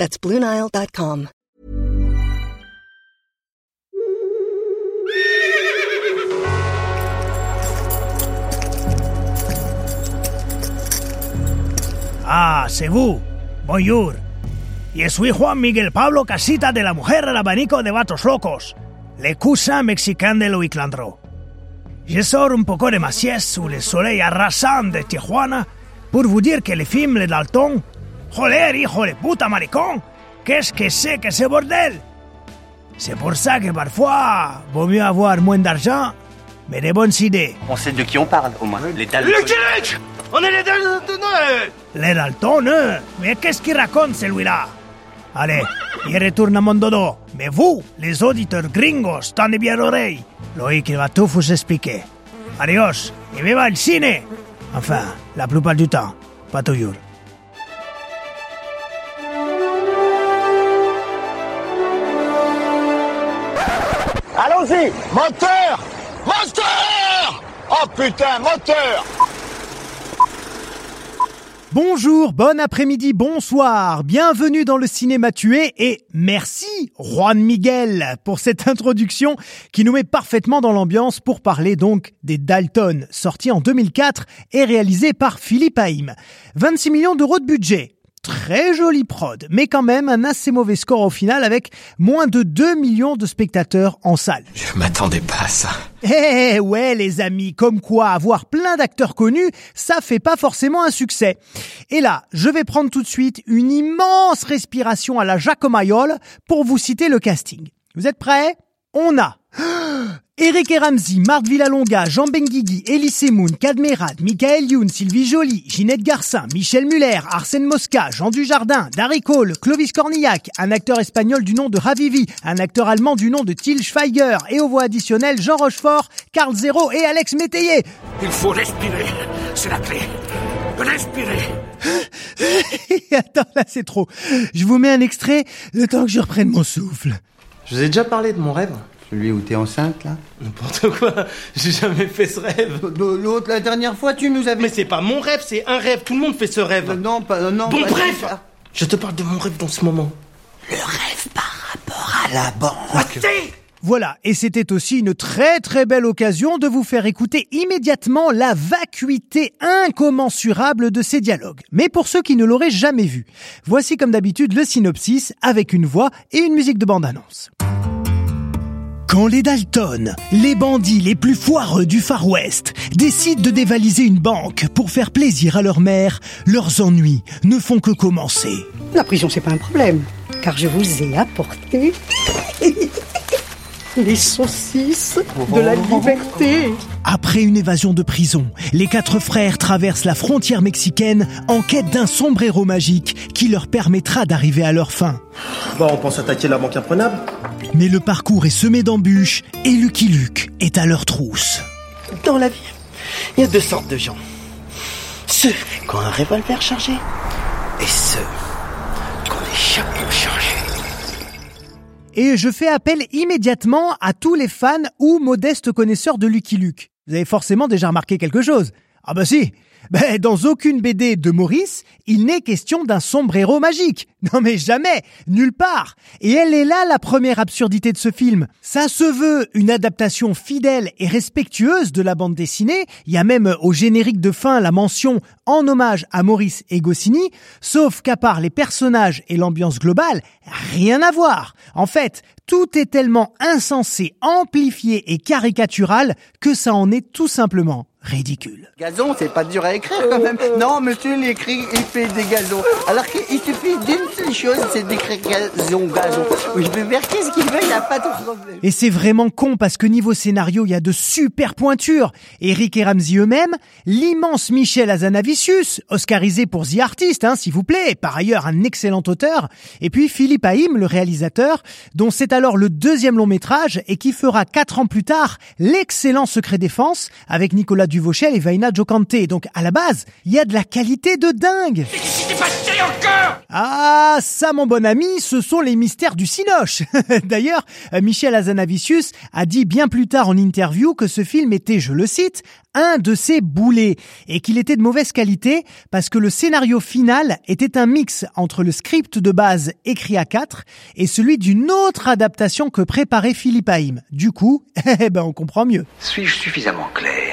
That's BlueNile.com. Ah, vous. Bonjour. Yo soy Juan Miguel Pablo Casita de la Mujer del Abanico de Vatos Locos, le cousin mexicain de Louis Clandreau. Je sors un poco de ma sieste sous le soleil arrasant de Tijuana pour vous que le film Les Dalton, joder, hijo de puta maricón, qu'est-ce que c'est que ce bordel C'est pour ça que parfois, vaut mieux avoir moins d'argent, mais des bonnes idées. On sait de qui on parle, au moins. Les Dalton. On est les Daltonais Les Dalton, hein Mais qu'est-ce qu'il raconte celui-là? Allez, il retourne à mon dodo. Mais vous, les auditeurs gringos, tendez bien l'oreille. Loïc il va tout vous expliquer. Adios, et viva el cine Enfin, la plupart du temps, pas toujours. Moteur Moteur Oh putain, moteur Bonjour, bon après-midi, bonsoir, bienvenue dans le cinéma tué et merci Juan Miguel pour cette introduction qui nous met parfaitement dans l'ambiance pour parler donc des Dalton, sortis en 2004 et réalisés par Philippe Haïm. 26 millions d'euros de budget. Très joli prod, mais quand même un assez mauvais score au final avec moins de 2 millions de spectateurs en salle. Je m'attendais pas à ça. Eh ouais les amis, comme quoi avoir plein d'acteurs connus, ça fait pas forcément un succès. Et là, je vais prendre tout de suite une immense respiration à la Jacomayol pour vous citer le casting. Vous êtes prêts? On a Eric et Ramsey, Marthe Villalonga, Jean Benguigui, Elise Moon, Cadmerad, Michael Youn, Sylvie Joly, Ginette Garcin, Michel Muller, Arsène Mosca, Jean Dujardin, Darry Cole, Clovis Cornillac, un acteur espagnol du nom de Ravivi, un acteur allemand du nom de Til Schweiger et aux voix additionnelles Jean Rochefort, Carl Zero et Alex Métayer. Il faut respirer, c'est la clé. Respirer. Attends, là c'est trop. Je vous mets un extrait le temps que je reprenne mon souffle. Je vous ai déjà parlé de mon rêve Celui où t'es enceinte, là N'importe quoi, j'ai jamais fait ce rêve. L'autre, la dernière fois, tu nous avais... Mais c'est pas mon rêve, c'est un rêve, tout le monde fait ce rêve. Euh, non, pas... non, bon, pas- bref Je te parle de mon rêve dans ce moment. Le rêve par rapport à la banque. Voilà, et c'était aussi une très très belle occasion de vous faire écouter immédiatement la vacuité incommensurable de ces dialogues. Mais pour ceux qui ne l'auraient jamais vu, voici comme d'habitude le synopsis avec une voix et une musique de bande-annonce. Quand les Dalton, les bandits les plus foireux du Far West, décident de dévaliser une banque pour faire plaisir à leur mère, leurs ennuis ne font que commencer. La prison, c'est pas un problème, car je vous ai apporté les saucisses de la liberté. Après une évasion de prison, les quatre frères traversent la frontière mexicaine en quête d'un sombrero magique qui leur permettra d'arriver à leur fin. Bon, on pense attaquer la banque imprenable Mais le parcours est semé d'embûches et Lucky Luke est à leur trousse. Dans la vie, il y a deux sortes de gens. Ceux qui ont un revolver chargé et ceux qui ont des chapeaux chargés. Et je fais appel immédiatement à tous les fans ou modestes connaisseurs de Lucky Luke. Vous avez forcément déjà remarqué quelque chose. Ah bah si ben, dans aucune BD de Maurice, il n'est question d'un sombrero magique. Non mais jamais, nulle part. Et elle est là la première absurdité de ce film. Ça se veut une adaptation fidèle et respectueuse de la bande dessinée. Il y a même au générique de fin la mention en hommage à Maurice et Goscinny, sauf qu'à part les personnages et l'ambiance globale, rien à voir. En fait, tout est tellement insensé, amplifié et caricatural que ça en est tout simplement ridicule. Gazon, c'est pas dur à écrire quand même. Non, monsieur, il écrit, il fait des gazons. Alors qu'il suffit d'une seule chose, c'est d'écrire gazon, gazon. Je vais faire qu'est-ce qu'il veut, il a pas de problème. Et c'est vraiment con parce que niveau scénario, il y a de super pointures. Eric et Ramsey eux-mêmes, l'immense Michel Azanavicius, oscarisé pour The Artist, hein, s'il vous plaît, par ailleurs un excellent auteur, et puis Philippe Haïm, le réalisateur, dont c'est alors le deuxième long métrage et qui fera quatre ans plus tard l'excellent Secret Défense avec Nicolas Duvauchel et Vaina Jokante. Donc à la base, il y a de la qualité de dingue. Ah, ça mon bon ami, ce sont les mystères du Cinoche. D'ailleurs, Michel Azanavicius a dit bien plus tard en interview que ce film était, je le cite, un de ses boulets et qu'il était de mauvaise qualité parce que le scénario final était un mix entre le script de base écrit à 4 et celui d'une autre adaptation que préparait Philippe Haïm. Du coup, eh ben on comprend mieux. Suis-je suffisamment clair?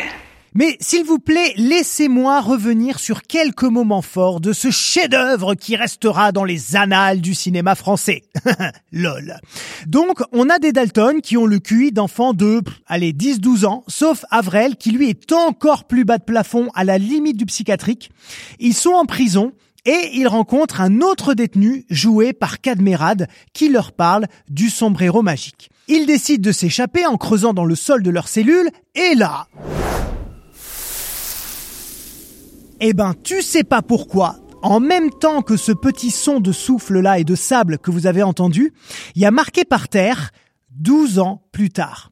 Mais s'il vous plaît, laissez-moi revenir sur quelques moments forts de ce chef-d'œuvre qui restera dans les annales du cinéma français. Lol. Donc, on a des Dalton qui ont le QI d'enfants de, allez, 10-12 ans, sauf Avrel qui lui est encore plus bas de plafond à la limite du psychiatrique. Ils sont en prison et ils rencontrent un autre détenu joué par Cadmerade qui leur parle du sombrero magique. Ils décident de s'échapper en creusant dans le sol de leur cellule et là, eh ben, tu sais pas pourquoi. En même temps que ce petit son de souffle là et de sable que vous avez entendu, il y a marqué par terre 12 ans plus tard.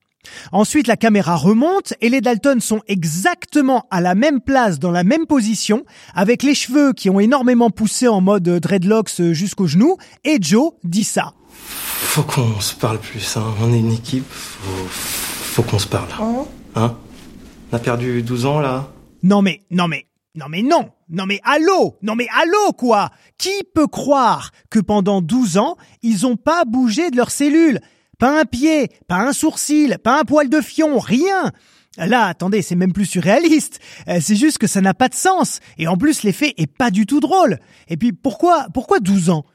Ensuite, la caméra remonte et les Dalton sont exactement à la même place, dans la même position, avec les cheveux qui ont énormément poussé en mode dreadlocks jusqu'aux genoux, et Joe dit ça. Faut qu'on se parle plus, hein. On est une équipe, faut, faut qu'on se parle. Hein? On a perdu 12 ans, là? Non mais, non mais, non mais non Non mais allô? Non mais allô quoi? Qui peut croire que pendant 12 ans, ils ont pas bougé de leur cellule Pas un pied, pas un sourcil, pas un poil de fion, rien Là, attendez, c'est même plus surréaliste. Euh, C'est juste que ça n'a pas de sens. Et en plus, l'effet est pas du tout drôle. Et puis, pourquoi, pourquoi 12 ans?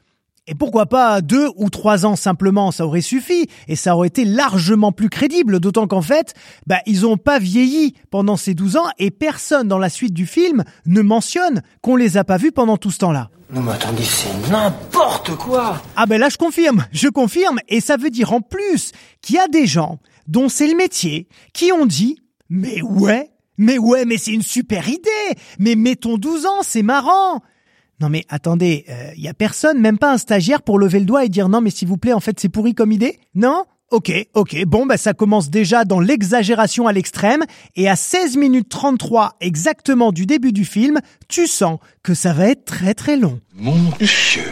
Et pourquoi pas deux ou trois ans simplement, ça aurait suffi et ça aurait été largement plus crédible, d'autant qu'en fait, bah, ils ont pas vieilli pendant ces 12 ans et personne dans la suite du film ne mentionne qu'on les a pas vus pendant tout ce temps-là. Non mais attendez, c'est n'importe quoi Ah ben là je confirme, je confirme et ça veut dire en plus qu'il y a des gens dont c'est le métier qui ont dit mais ouais, mais ouais, mais c'est une super idée, mais mettons 12 ans, c'est marrant. Non mais attendez, il y a personne, même pas un stagiaire pour lever le doigt et dire non mais s'il vous plaît en fait c'est pourri comme idée? Non? Ok, ok, bon bah ça commence déjà dans l'exagération à l'extrême. Et à 16 minutes 33 exactement du début du film, tu sens que ça va être très très long. Mon Dieu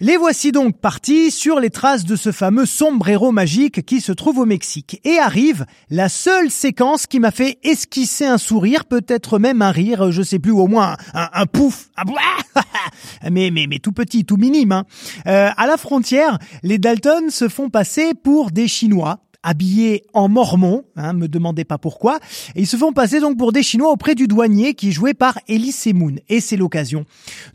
Les voici donc partis sur les traces de ce fameux sombrero magique qui se trouve au Mexique. Et arrive la seule séquence qui m'a fait esquisser un sourire, peut-être même un rire, je sais plus, au moins un, pouf, un mais, mais, mais tout petit, tout minime. Hein. Euh, à la frontière, les Dalton se font passer pour des Chinois habillés en mormon, hein, me demandez pas pourquoi, et ils se font passer donc pour des Chinois auprès du douanier qui est joué par Elie Semoun. Et c'est l'occasion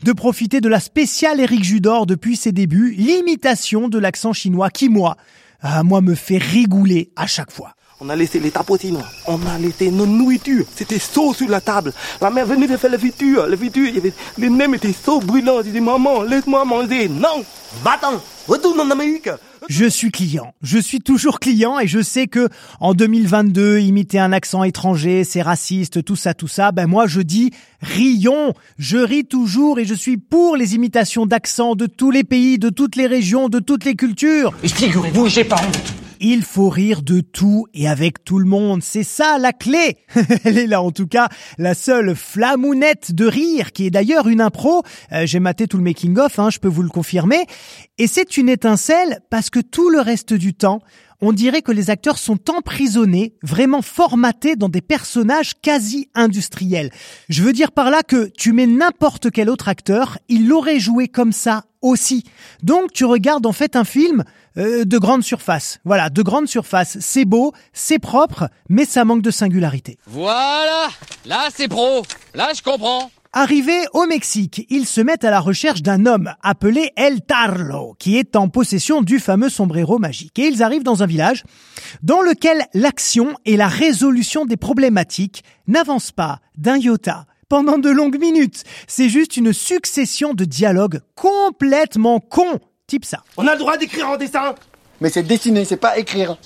de profiter de la spéciale Eric Judor depuis ses débuts, l'imitation de l'accent chinois qui, moi, ah, moi me fait rigouler à chaque fois. On a laissé les tapotines, on a laissé nos nourritures. C'était chaud sur la table. La mère venait de faire la friture. La friture, les nems étaient chaud, brûlants. J'ai dit, maman, laisse-moi manger. Non, va-t'en, retourne en Amérique. Je suis client. Je suis toujours client et je sais que en 2022, imiter un accent étranger, c'est raciste, tout ça, tout ça. Ben moi, je dis rions. Je ris toujours et je suis pour les imitations d'accents de tous les pays, de toutes les régions, de toutes les cultures. Figurez-vous, j'ai pas. Il faut rire de tout et avec tout le monde. C'est ça la clé. Elle est là en tout cas, la seule flamounette de rire qui est d'ailleurs une impro. Euh, J'ai maté tout le making of, hein, je peux vous le confirmer. Et c'est une étincelle parce que tout le reste du temps, on dirait que les acteurs sont emprisonnés, vraiment formatés dans des personnages quasi industriels. Je veux dire par là que tu mets n'importe quel autre acteur, il l'aurait joué comme ça aussi. Donc tu regardes en fait un film euh, de grande surface. Voilà, de grande surface. C'est beau, c'est propre, mais ça manque de singularité. Voilà Là, c'est pro. Là, je comprends. Arrivés au Mexique, ils se mettent à la recherche d'un homme appelé El Tarlo, qui est en possession du fameux sombrero magique. Et ils arrivent dans un village dans lequel l'action et la résolution des problématiques n'avancent pas d'un iota pendant de longues minutes. C'est juste une succession de dialogues complètement cons. Type ça. On a le droit d'écrire en dessin Mais c'est dessiner, c'est pas écrire.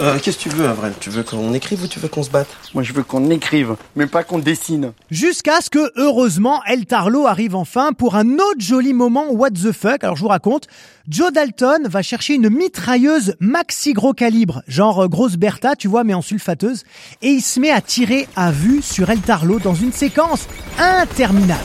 Euh, qu'est-ce que tu veux, Avril Tu veux qu'on écrive ou tu veux qu'on se batte? Moi, je veux qu'on écrive, mais pas qu'on dessine. Jusqu'à ce que, heureusement, El Tarlo arrive enfin pour un autre joli moment what the fuck? Alors, je vous raconte. Joe Dalton va chercher une mitrailleuse maxi gros calibre, genre euh, grosse Bertha, tu vois, mais en sulfateuse, et il se met à tirer à vue sur El Tarlo dans une séquence interminable.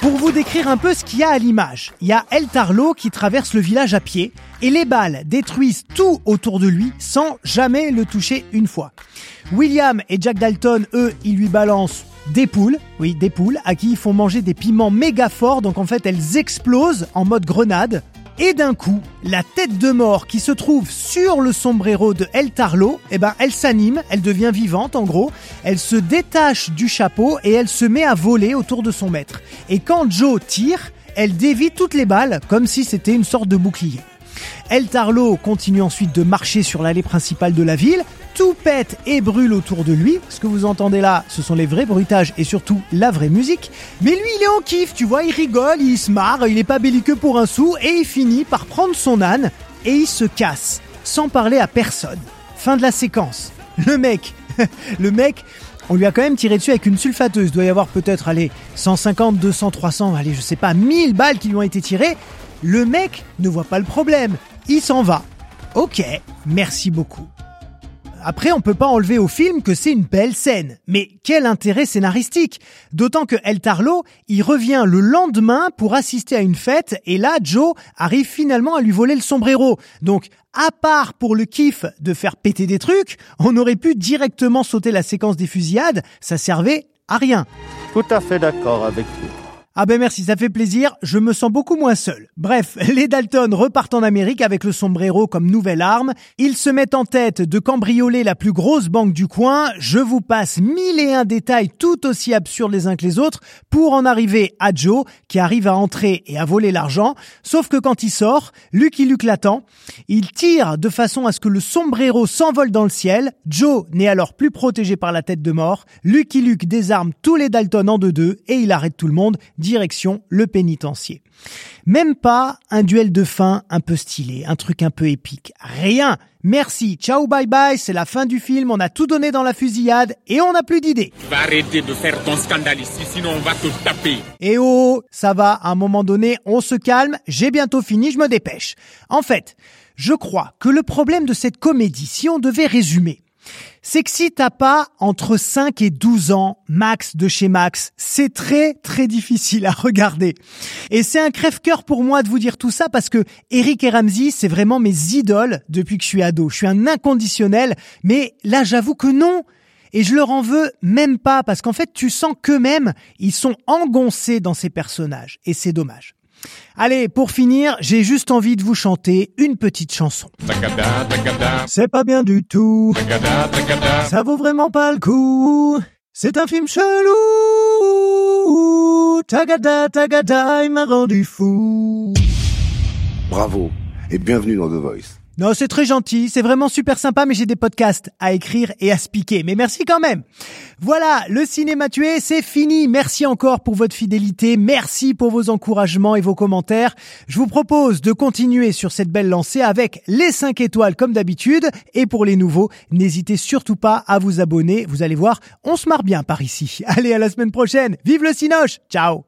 Pour vous décrire un peu ce qu'il y a à l'image, il y a El Tarlo qui traverse le village à pied et les balles détruisent tout autour de lui sans jamais le toucher une fois. William et Jack Dalton, eux, ils lui balancent des poules, oui, des poules, à qui ils font manger des piments méga forts, donc en fait elles explosent en mode grenade. Et d'un coup, la tête de mort qui se trouve sur le sombrero de El Tarlo, eh ben, elle s'anime, elle devient vivante en gros, elle se détache du chapeau et elle se met à voler autour de son maître. Et quand Joe tire, elle dévie toutes les balles comme si c'était une sorte de bouclier. El Tarlo continue ensuite de marcher sur l'allée principale de la ville, tout pète et brûle autour de lui. Ce que vous entendez là, ce sont les vrais bruitages et surtout la vraie musique. Mais lui, il est en kiff, tu vois, il rigole, il se marre, il est pas belliqueux pour un sou et il finit par prendre son âne et il se casse, sans parler à personne. Fin de la séquence. Le mec, le mec, on lui a quand même tiré dessus avec une sulfateuse. Il doit y avoir peut-être, allez, 150, 200, 300, allez, je sais pas, 1000 balles qui lui ont été tirées. Le mec ne voit pas le problème. Il s'en va. Ok, merci beaucoup. Après, on peut pas enlever au film que c'est une belle scène. Mais quel intérêt scénaristique D'autant que El Tarlo, il revient le lendemain pour assister à une fête et là, Joe arrive finalement à lui voler le sombrero. Donc, à part pour le kiff de faire péter des trucs, on aurait pu directement sauter la séquence des fusillades, ça servait à rien. Tout à fait d'accord avec vous. Ah ben merci, ça fait plaisir, je me sens beaucoup moins seul. Bref, les Dalton repartent en Amérique avec le sombrero comme nouvelle arme, ils se mettent en tête de cambrioler la plus grosse banque du coin, je vous passe mille et un détails tout aussi absurdes les uns que les autres pour en arriver à Joe qui arrive à entrer et à voler l'argent, sauf que quand il sort, Lucky Luke l'attend, il tire de façon à ce que le sombrero s'envole dans le ciel, Joe n'est alors plus protégé par la tête de mort, Lucky Luke désarme tous les Dalton en deux-deux et il arrête tout le monde, direction le pénitencier. Même pas un duel de fin un peu stylé, un truc un peu épique. Rien. Merci, ciao, bye bye, c'est la fin du film, on a tout donné dans la fusillade et on n'a plus d'idées. Va arrêter de faire ton scandale ici, sinon on va te taper. Et oh, ça va, à un moment donné, on se calme, j'ai bientôt fini, je me dépêche. En fait, je crois que le problème de cette comédie, si on devait résumer, si t'as pas entre 5 et 12 ans, max de chez Max, c'est très très difficile à regarder. Et c'est un crève-cœur pour moi de vous dire tout ça parce que Eric et Ramsey, c'est vraiment mes idoles depuis que je suis ado. Je suis un inconditionnel, mais là j'avoue que non. Et je leur en veux même pas parce qu'en fait tu sens qu'eux-mêmes, ils sont engoncés dans ces personnages. Et c'est dommage. Allez, pour finir, j'ai juste envie de vous chanter une petite chanson. C'est pas bien du tout. Ça vaut vraiment pas le coup. C'est un film chelou. Tagada, tagada, il m'a rendu fou. Bravo et bienvenue dans The Voice. Non, c'est très gentil, c'est vraiment super sympa, mais j'ai des podcasts à écrire et à spiquer. Mais merci quand même. Voilà, le cinéma tué, c'est fini. Merci encore pour votre fidélité. Merci pour vos encouragements et vos commentaires. Je vous propose de continuer sur cette belle lancée avec les 5 étoiles comme d'habitude. Et pour les nouveaux, n'hésitez surtout pas à vous abonner. Vous allez voir, on se marre bien par ici. Allez, à la semaine prochaine. Vive le Cinoche. Ciao.